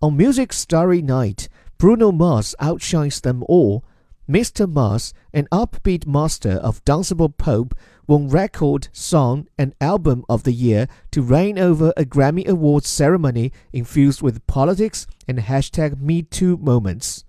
On Music Starry Night, Bruno Mars outshines them all. Mr. Mars, an upbeat master of danceable pop, won Record, Song, and Album of the Year to reign over a Grammy Awards ceremony infused with politics and hashtag MeToo moments.